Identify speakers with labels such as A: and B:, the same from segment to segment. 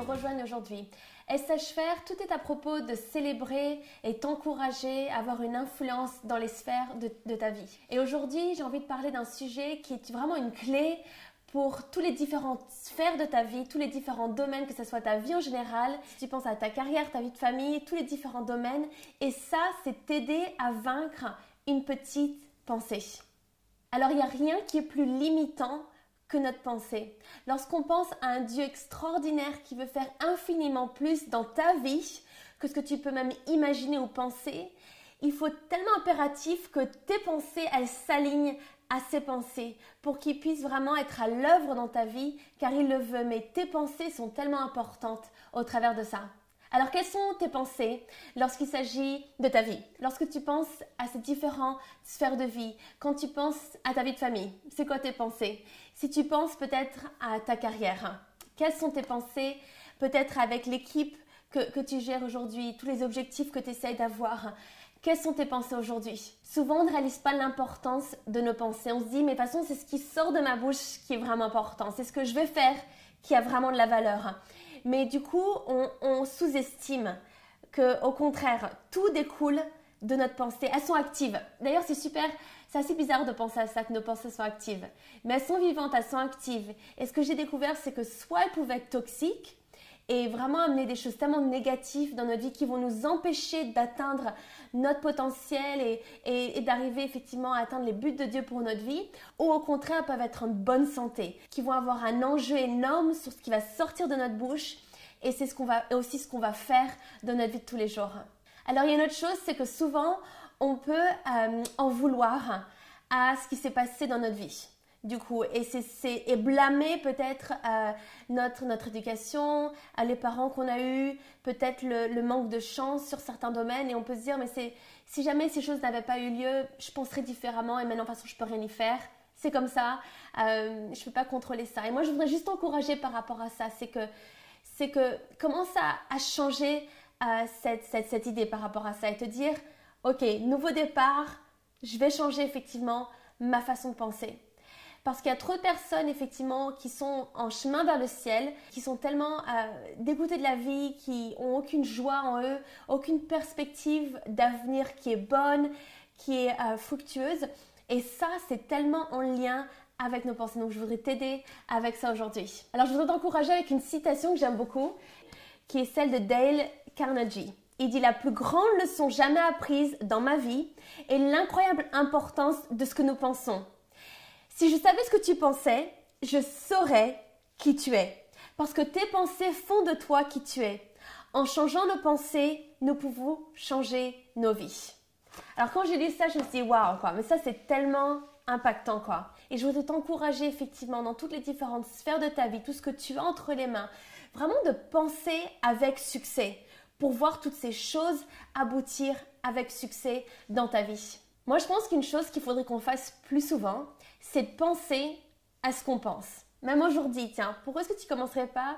A: me rejoignent aujourd'hui. SH Faire, tout est à propos de célébrer et t'encourager à avoir une influence dans les sphères de, ta vie. Et aujourd'hui, j'ai envie de parler d'un sujet qui est vraiment une clé pour tous les différentes sphères de ta vie, tous les différents domaines, que ce soit ta vie en général, tu penses à ta carrière, ta vie de famille, tous les différents domaines. Et ça, c'est t'aider à vaincre une petite pensée. Alors, il n'y a rien qui est plus limitant que notre pensée. Lorsqu'on pense à un Dieu extraordinaire qui veut faire infiniment plus dans ta vie que ce que tu peux même imaginer ou penser, il faut tellement impératif que tes pensées, elles s'alignent à ses pensées pour qu'il puisse vraiment être à l'œuvre dans ta vie car il le veut. Mais tes pensées sont tellement importantes au travers de ça. Alors, quelles sont tes pensées lorsqu'il s'agit de ta vie? Lorsque tu penses à ces différentes sphères de vie, quand tu penses à ta vie de famille, c'est quoi tes pensées? Si tu penses peut-être à ta carrière, quelles sont tes pensées peut-être avec l'équipe que, que, tu gères aujourd'hui, tous les objectifs que tu essayes d'avoir? Quelles sont tes pensées aujourd'hui? Souvent, on ne réalise pas l'importance de nos pensées. On se dit, mais de toute façon, c'est ce qui sort de ma bouche qui est vraiment important. C'est ce que je vais faire qui a vraiment de la valeur. Mais du coup, on, sous-estime que, au contraire, tout découle de notre pensée. Elles sont actives. D'ailleurs, c'est super, c'est assez bizarre de penser à ça, que nos pensées sont actives. Mais elles sont vivantes, elles sont actives. Et ce que j'ai découvert, c'est que soit elles pouvaient être toxiques, et vraiment amener des choses tellement négatives dans notre vie qui vont nous empêcher d'atteindre notre potentiel et, d'arriver effectivement à atteindre les buts de Dieu pour notre vie, ou au contraire peuvent être en bonne santé, qui vont avoir un enjeu énorme sur ce qui va sortir de notre bouche et c'est ce qu'on va aussi ce qu'on va faire dans notre vie de tous les jours. Alors il y a une autre chose, c'est que souvent on peut euh, en vouloir à ce qui s'est passé dans notre vie du coup et c'est et blâmer peut-être euh, notre notre éducation à les parents qu'on a eu peut-être le, manque de chance sur certains domaines et on peut se dire mais c'est si jamais ces choses n'avaient pas eu lieu je penserais différemment et maintenant de toute façon je peux rien y faire. C'est comme ça. Euh, je peux pas contrôler ça. Et moi je voudrais juste encourager par rapport à ça. C'est que c'est que commence à, changer euh, cette, cette, cette idée par rapport à ça et te dire ok nouveau départ je vais changer effectivement ma façon de penser parce qu'il y a trop de personnes effectivement qui sont en chemin vers le ciel, qui sont tellement euh, dégoûtées de la vie, qui ont aucune joie en eux, aucune perspective d'avenir qui est bonne, qui est euh, fructueuse. Et ça, c'est tellement en lien avec nos pensées. Donc, je voudrais t'aider avec ça aujourd'hui. Alors, je voudrais t'encourager avec une citation que j'aime beaucoup, qui est celle de Dale Carnegie. Il dit la plus grande leçon jamais apprise dans ma vie est l'incroyable importance de ce que nous pensons. Si je savais ce que tu pensais, je saurais qui tu es. Parce que tes pensées font de toi qui tu es. En changeant nos pensées, nous pouvons changer nos vies. Alors quand j'ai lu ça, je me suis dit waouh quoi, mais ça c'est tellement impactant quoi. Et je voudrais t'encourager effectivement dans toutes les différentes sphères de ta vie, tout ce que tu as entre les mains, vraiment de penser avec succès pour voir toutes ces choses aboutir avec succès dans ta vie. Moi, je pense qu'une chose qu'il faudrait qu'on fasse plus souvent, c'est de penser à ce qu'on pense. Même aujourd'hui, tiens, pourquoi est-ce que tu commencerais pas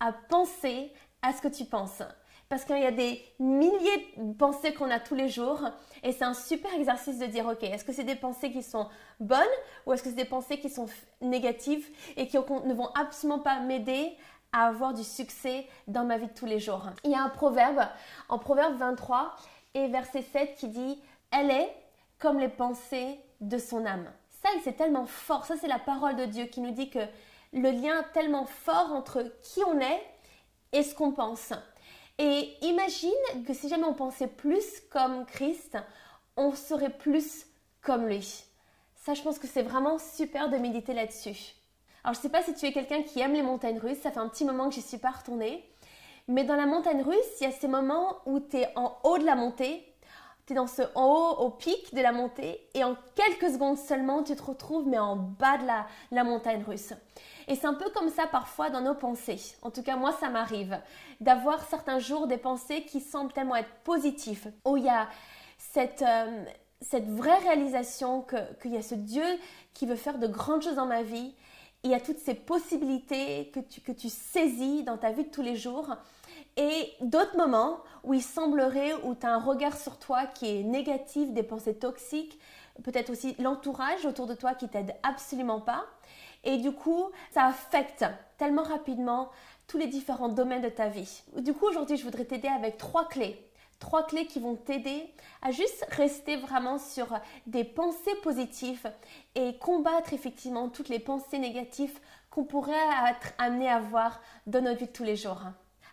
A: à penser à ce que tu penses? Parce qu'il y a des milliers de pensées qu'on a tous les jours et c'est un super exercice de dire ok est-ce que c'est des pensées qui sont bonnes ou est-ce que c'est des pensées qui sont négatives et qui ne vont absolument pas m'aider à avoir du succès dans ma vie de tous les jours? Il y a un proverbe en proverbe 23 et verset 7 qui dit elle est comme les pensées de son âme. C'est tellement fort. Ça, c'est la parole de Dieu qui nous dit que le lien tellement fort entre qui on est et ce qu'on pense. Et imagine que si jamais on pensait plus comme Christ, on serait plus comme lui. Ça, je pense que c'est vraiment super de méditer là-dessus. Alors, je ne sais pas si tu es quelqu'un qui aime les montagnes russes, ça fait un petit moment que j'y suis pas retournée. Mais dans la montagne russe, il y a ces moments où tu es en haut de la montée tu es dans ce en haut, au pic de la montée, et en quelques secondes seulement, tu te retrouves, mais en bas de la, la montagne russe. Et c'est un peu comme ça parfois dans nos pensées. En tout cas, moi, ça m'arrive d'avoir certains jours des pensées qui semblent tellement être positives, où il y a cette, euh, cette vraie réalisation qu'il y a ce Dieu qui veut faire de grandes choses dans ma vie. Il y a toutes ces possibilités que tu, que tu saisis dans ta vie de tous les jours et d'autres moments où il semblerait, où tu as un regard sur toi qui est négatif, des pensées toxiques, peut-être aussi l'entourage autour de toi qui t'aide absolument pas. Et du coup, ça affecte tellement rapidement tous les différents domaines de ta vie. Du coup, aujourd'hui, je voudrais t'aider avec trois clés. Trois clés qui vont t'aider à juste rester vraiment sur des pensées positives et combattre effectivement toutes les pensées négatives qu'on pourrait être amené à voir dans notre vie de tous les jours.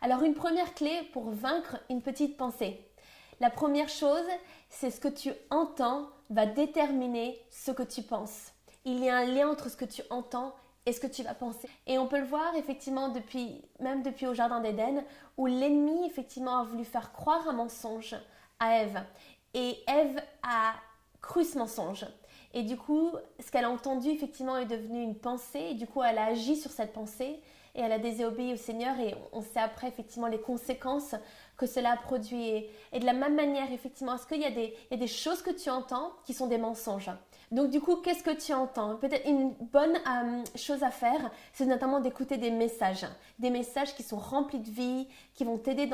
A: Alors une première clé pour vaincre une petite pensée. La première chose, c'est ce que tu entends va déterminer ce que tu penses. Il y a un lien entre ce que tu entends et ce que tu vas penser. Et on peut le voir effectivement depuis, même depuis au Jardin d'Éden, où l'ennemi effectivement a voulu faire croire un mensonge à Ève. Et Ève a cru ce mensonge. Et du coup, ce qu'elle a entendu effectivement est devenu une pensée. Et du coup, elle a agi sur cette pensée et elle a désobéi au Seigneur. Et on sait après effectivement les conséquences que cela produit. Et de la même manière, effectivement, est-ce qu'il y, a des, a choses que tu entends qui sont des mensonges donc du coup, qu'est-ce que tu entends? Peut-être une bonne euh, chose à faire, c'est notamment d'écouter des messages, des messages qui sont remplis de vie, qui vont t'aider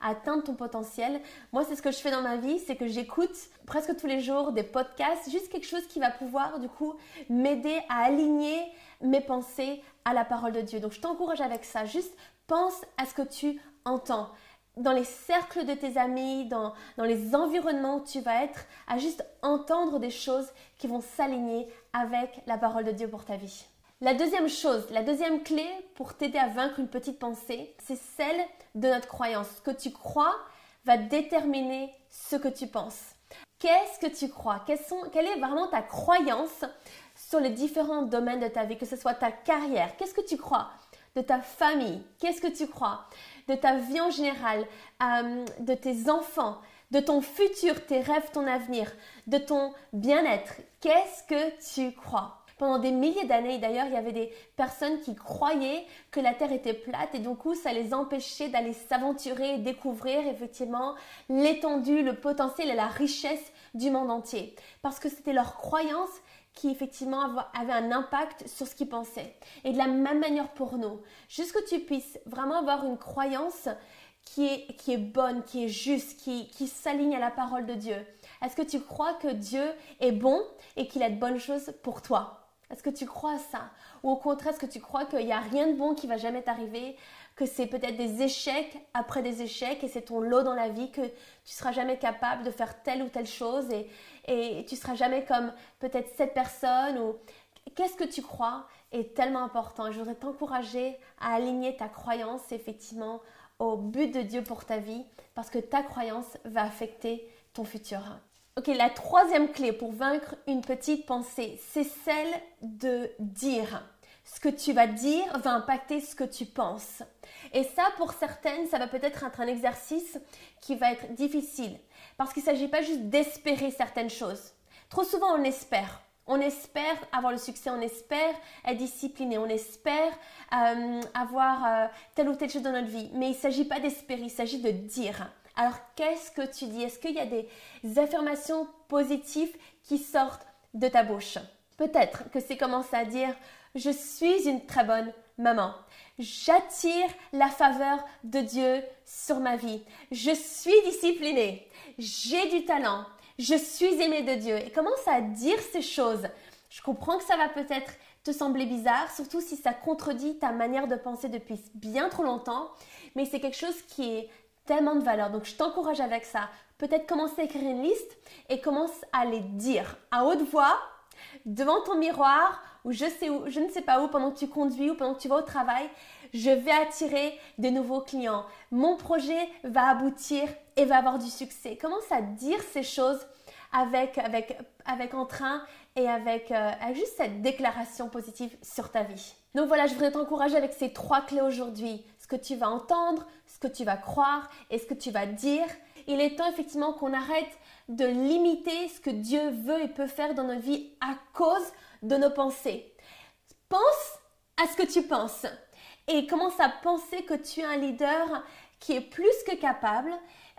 A: à atteindre ton potentiel. Moi, c'est ce que je fais dans ma vie, c'est que j'écoute presque tous les jours des podcasts, juste quelque chose qui va pouvoir du coup m'aider à aligner mes pensées à la parole de Dieu. Donc je t'encourage avec ça, juste pense à ce que tu entends dans les cercles de tes amis, dans, dans les environnements où tu vas être, à juste entendre des choses qui vont s'aligner avec la parole de Dieu pour ta vie. La deuxième chose, la deuxième clé pour t'aider à vaincre une petite pensée, c'est celle de notre croyance. Ce que tu crois va déterminer ce que tu penses. Qu'est-ce que tu crois? Sont, Quelle est vraiment ta croyance sur les différents domaines de ta vie, que ce soit ta carrière? Qu'est-ce que tu crois de ta famille? Qu'est-ce que tu crois? De ta vie en général, euh, de tes enfants, de ton futur, tes rêves, ton avenir, de ton bien-être. Qu'est-ce que tu crois? Pendant des milliers d'années, d'ailleurs, il y avait des personnes qui croyaient que la Terre était plate et du coup, ça les empêchait d'aller s'aventurer et découvrir effectivement l'étendue, le potentiel et la richesse du monde entier. Parce que c'était leur croyance qui effectivement avait un impact sur ce qu'ils pensaient. Et de la même manière pour nous, juste que tu puisses vraiment avoir une croyance qui est, qui est bonne, qui est juste, qui, qui s'aligne à la parole de Dieu. Est-ce que tu crois que Dieu est bon et qu'il a de bonnes choses pour toi? Est-ce que tu crois ça? Ou au contraire, est-ce que tu crois qu'il n'y a rien de bon qui va jamais t'arriver? Que c'est peut-être des échecs après des échecs et c'est ton lot dans la vie que tu seras jamais capable de faire telle ou telle chose et, et tu seras jamais comme peut-être cette personne ou qu'est-ce que tu crois est tellement important? Je voudrais t'encourager à aligner ta croyance effectivement au but de Dieu pour ta vie parce que ta croyance va affecter ton futur. Ok, la troisième clé pour vaincre une petite pensée, c'est celle de dire. Ce que tu vas dire va impacter ce que tu penses. Et ça, pour certaines, ça va peut-être être un exercice qui va être difficile. Parce qu'il ne s'agit pas juste d'espérer certaines choses. Trop souvent, on espère. On espère avoir le succès, on espère être discipliné, on espère euh, avoir euh, telle ou telle chose dans notre vie. Mais il ne s'agit pas d'espérer, il s'agit de dire. Alors qu'est-ce que tu dis? Est-ce qu'il y a des affirmations positives qui sortent de ta bouche? Peut-être que c'est commencer à dire je suis une très bonne maman. J'attire la faveur de Dieu sur ma vie. Je suis disciplinée. J'ai du talent. Je suis aimée de Dieu. Et commence à dire ces choses? Je comprends que ça va peut-être te sembler bizarre, surtout si ça contredit ta manière de penser depuis bien trop longtemps, mais c'est quelque chose qui est tellement de valeur. Donc je t'encourage avec ça. Peut-être commencer à écrire une liste et commence à les dire à haute voix devant ton miroir ou je, sais où, je ne sais pas où pendant que tu conduis ou pendant que tu vas au travail. Je vais attirer de nouveaux clients. Mon projet va aboutir et va avoir du succès. Commence à dire ces choses avec, avec, avec entrain et avec, euh, avec juste cette déclaration positive sur ta vie. Donc voilà, je voudrais t'encourager avec ces trois clés aujourd'hui que tu vas entendre, ce que tu vas croire et ce que tu vas dire. Il est temps effectivement qu'on arrête de limiter ce que Dieu veut et peut faire dans notre vie à cause de nos pensées. Pense à ce que tu penses et commence à penser que tu es un leader qui est plus que capable.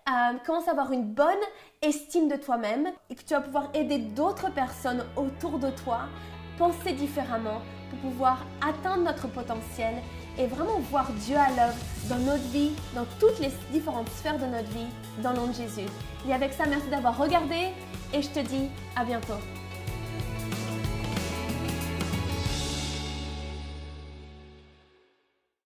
A: Euh, commence à avoir une bonne estime de toi-même et que tu vas pouvoir aider d'autres personnes autour de toi, penser différemment pour pouvoir atteindre notre potentiel et vraiment voir Dieu à l'œuvre dans notre vie, dans toutes les différentes sphères de notre vie, dans le nom de Jésus. Et avec ça, merci d'avoir regardé et je te dis à bientôt.